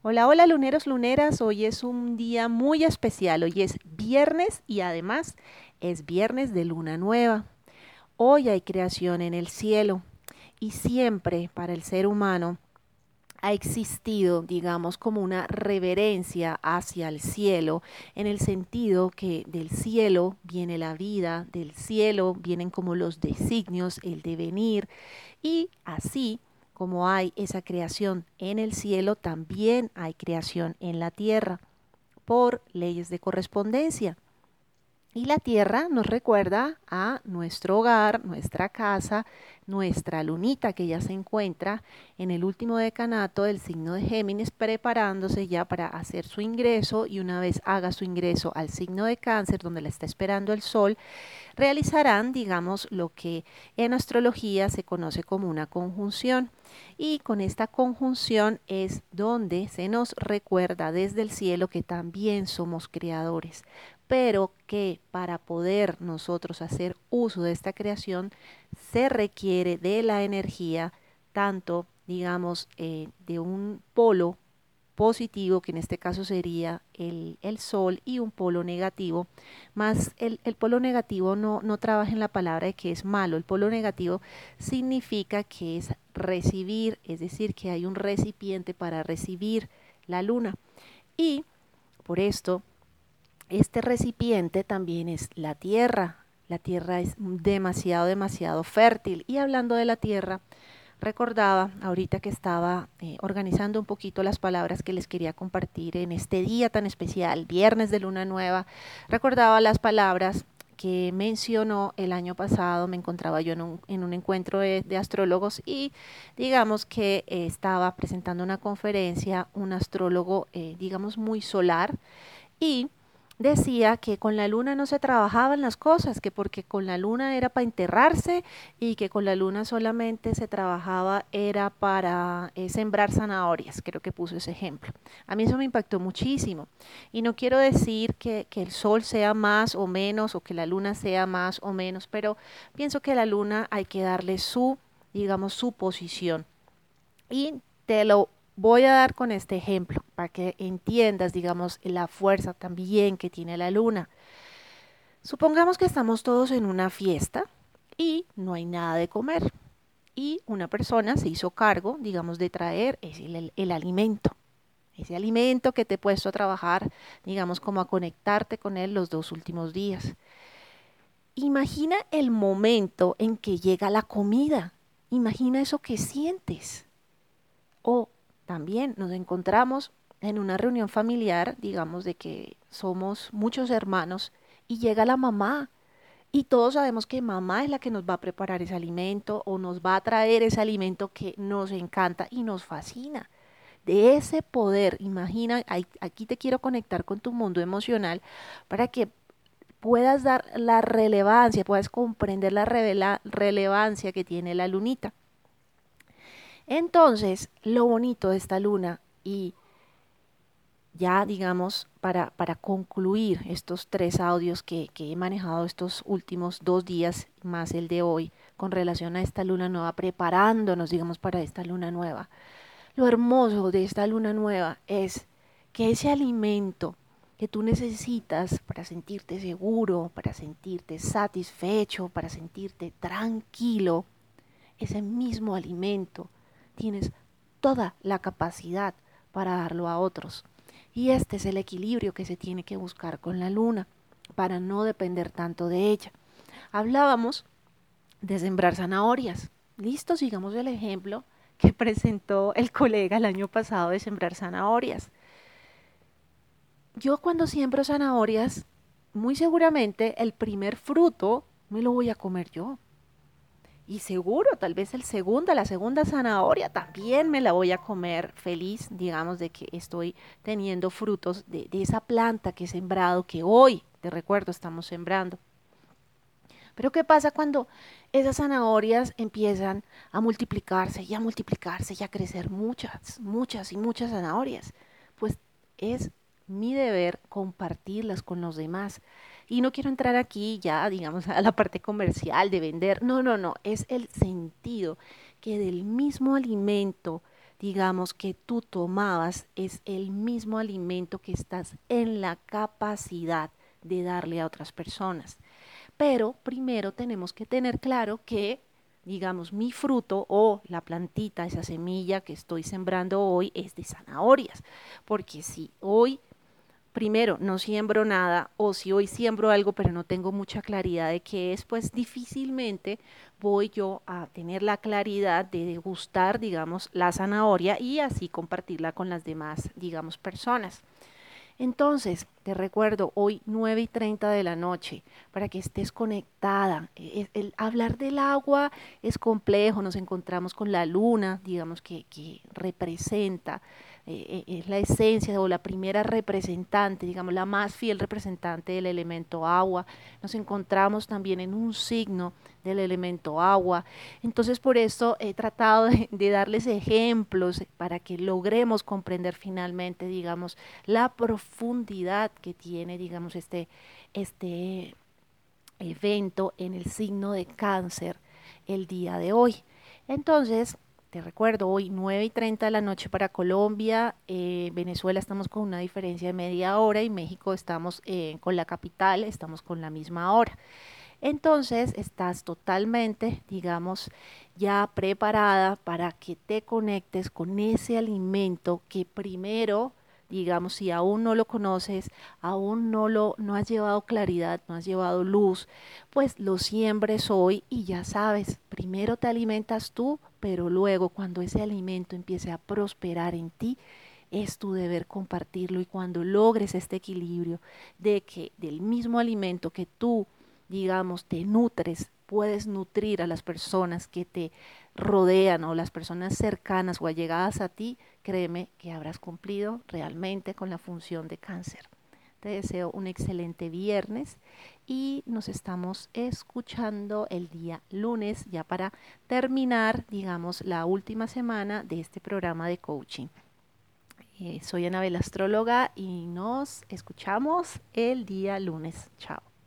Hola, hola luneros, luneras. Hoy es un día muy especial. Hoy es viernes y además es viernes de luna nueva. Hoy hay creación en el cielo y siempre para el ser humano ha existido, digamos, como una reverencia hacia el cielo, en el sentido que del cielo viene la vida, del cielo vienen como los designios, el devenir, y así como hay esa creación en el cielo, también hay creación en la tierra por leyes de correspondencia. Y la tierra nos recuerda a nuestro hogar, nuestra casa, nuestra lunita que ya se encuentra en el último decanato del signo de Géminis, preparándose ya para hacer su ingreso y una vez haga su ingreso al signo de cáncer, donde la está esperando el sol, realizarán, digamos, lo que en astrología se conoce como una conjunción. Y con esta conjunción es donde se nos recuerda desde el cielo que también somos creadores, pero que para poder nosotros hacer uso de esta creación se requiere de la energía, tanto, digamos, eh, de un polo positivo, que en este caso sería el, sol, y un polo negativo. Más el, el polo negativo no, no trabaja en la palabra de que es malo. El polo negativo significa que es recibir, es decir, que hay un recipiente para recibir la luna. Y por esto, este recipiente también es la tierra. La tierra es demasiado, demasiado fértil. Y hablando de la tierra, recordaba ahorita que estaba eh, organizando un poquito las palabras que les quería compartir en este día tan especial, viernes de luna nueva, recordaba las palabras que mencionó el año pasado, me encontraba yo en un, en un encuentro de, astrólogos y digamos que eh, estaba presentando una conferencia, un astrólogo, eh, digamos, muy solar y decía que con la luna no se trabajaban las cosas, que porque con la luna era para enterrarse y que con la luna solamente se trabajaba era para eh, sembrar zanahorias, creo que puso ese ejemplo. A mí eso me impactó muchísimo y no quiero decir que, que el sol sea más o menos o que la luna sea más o menos, pero pienso que la luna hay que darle su, digamos, su posición. Y te lo Voy a dar con este ejemplo para que entiendas, digamos, la fuerza también que tiene la luna. Supongamos que estamos todos en una fiesta y no hay nada de comer. Y una persona se hizo cargo, digamos, de traer el, el alimento. Ese alimento que te he puesto a trabajar, digamos, como a conectarte con él los dos últimos días. Imagina el momento en que llega la comida. Imagina eso que sientes. O también nos encontramos en una reunión familiar, digamos, de que somos muchos hermanos y llega la mamá y todos sabemos que mamá es la que nos va a preparar ese alimento o nos va a traer ese alimento que nos encanta y nos fascina. De ese poder, imagina, aquí te quiero conectar con tu mundo emocional para que puedas dar la relevancia, puedas comprender la relevancia que tiene la lunita. Entonces, lo bonito de esta luna y ya digamos, para, para concluir estos tres audios que, que, he manejado estos últimos dos días, más el de hoy, con relación a esta luna nueva, preparándonos, digamos, para esta luna nueva. Lo hermoso de esta luna nueva es que ese alimento que tú necesitas para sentirte seguro, para sentirte satisfecho, para sentirte tranquilo, ese mismo alimento tienes toda la capacidad para darlo a otros. Y este es el equilibrio que se tiene que buscar con la luna para no depender tanto de ella. Hablábamos de sembrar zanahorias. Listo, sigamos el ejemplo que presentó el colega el año pasado de sembrar zanahorias. Yo cuando siembro zanahorias, muy seguramente el primer fruto me lo voy a comer yo. Y seguro, tal vez el segundo, la segunda zanahoria también me la voy a comer feliz, digamos, de que estoy teniendo frutos de, esa planta que he sembrado, que hoy, te recuerdo, estamos sembrando. Pero ¿qué pasa cuando esas zanahorias empiezan a multiplicarse y a multiplicarse y a crecer muchas, muchas y muchas zanahorias? Pues es mi deber compartirlas con los demás. Y no quiero entrar aquí ya, digamos, a la parte comercial de vender. No, no, no. Es el sentido que del mismo alimento digamos, que tú tomabas es el mismo alimento que estás en la capacidad de darle a otras personas. Pero primero tenemos que tener claro que, digamos, mi fruto o la plantita, esa semilla que estoy sembrando hoy es de zanahorias. Porque si hoy primero no siembro nada o si hoy siembro algo pero no tengo mucha claridad de qué es, pues difícilmente voy yo a tener la claridad de degustar, digamos, la zanahoria y así compartirla con las demás, digamos, personas. Entonces, te recuerdo, hoy 9 y 30 de la noche, para que estés conectada. E, el, hablar del agua es complejo, nos encontramos con la luna, digamos, que, que representa eh, es la esencia o la primera representante, digamos, la más fiel representante del elemento agua. Nos encontramos también en un signo del elemento agua. Entonces, por eso he tratado de, de darles ejemplos para que logremos comprender finalmente, digamos, la profundidad que tiene, digamos, este, este evento en el signo de cáncer el día de hoy. Entonces, te recuerdo, hoy 9 y 30 de la noche para Colombia, eh, Venezuela estamos con una diferencia de media hora y México estamos eh, con la capital, estamos con la misma hora. Entonces estás totalmente, digamos, ya preparada para que te conectes con ese alimento que primero digamos, si aún no lo conoces, aún no lo no has llevado claridad, no has llevado luz, pues lo siembres hoy y ya sabes, primero te alimentas tú, pero luego cuando ese alimento empiece a prosperar en ti, es tu deber compartirlo y cuando logres este equilibrio de que del mismo alimento que tú, digamos, te nutres, puedes nutrir a las personas que te rodean o las personas cercanas o allegadas a ti, créeme que habrás cumplido realmente con la función de cáncer. Te deseo un excelente viernes y nos estamos escuchando el día lunes ya para terminar, digamos, la última semana de este programa de coaching. Eh, soy Anabel Astróloga y nos escuchamos el día lunes. Chao.